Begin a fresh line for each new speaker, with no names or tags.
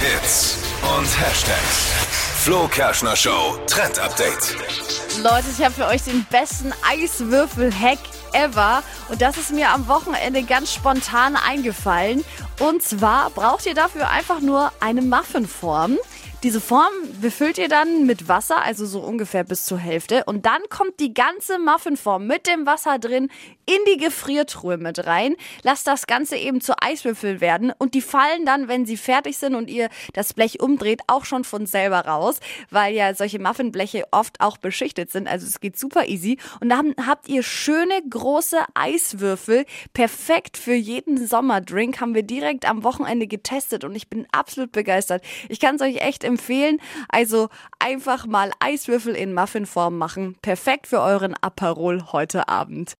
Hits und Hashtags. Flo Kerschner Show Trend Update.
Leute, ich habe für euch den besten Eiswürfel-Hack ever. Und das ist mir am Wochenende ganz spontan eingefallen. Und zwar braucht ihr dafür einfach nur eine Muffinform. Diese Form befüllt ihr dann mit Wasser, also so ungefähr bis zur Hälfte. Und dann kommt die ganze Muffinform mit dem Wasser drin in die Gefriertruhe mit rein. Lasst das Ganze eben zu Eiswürfel werden. Und die fallen dann, wenn sie fertig sind und ihr das Blech umdreht, auch schon von selber raus. Weil ja solche Muffinbleche oft auch beschichtet sind. Also es geht super easy. Und dann habt ihr schöne große Eiswürfel. Perfekt für jeden Sommerdrink. Haben wir direkt am Wochenende getestet. Und ich bin absolut begeistert. Ich kann es euch echt empfehlen empfehlen. Also einfach mal Eiswürfel in Muffinform machen. Perfekt für euren Aperol heute Abend.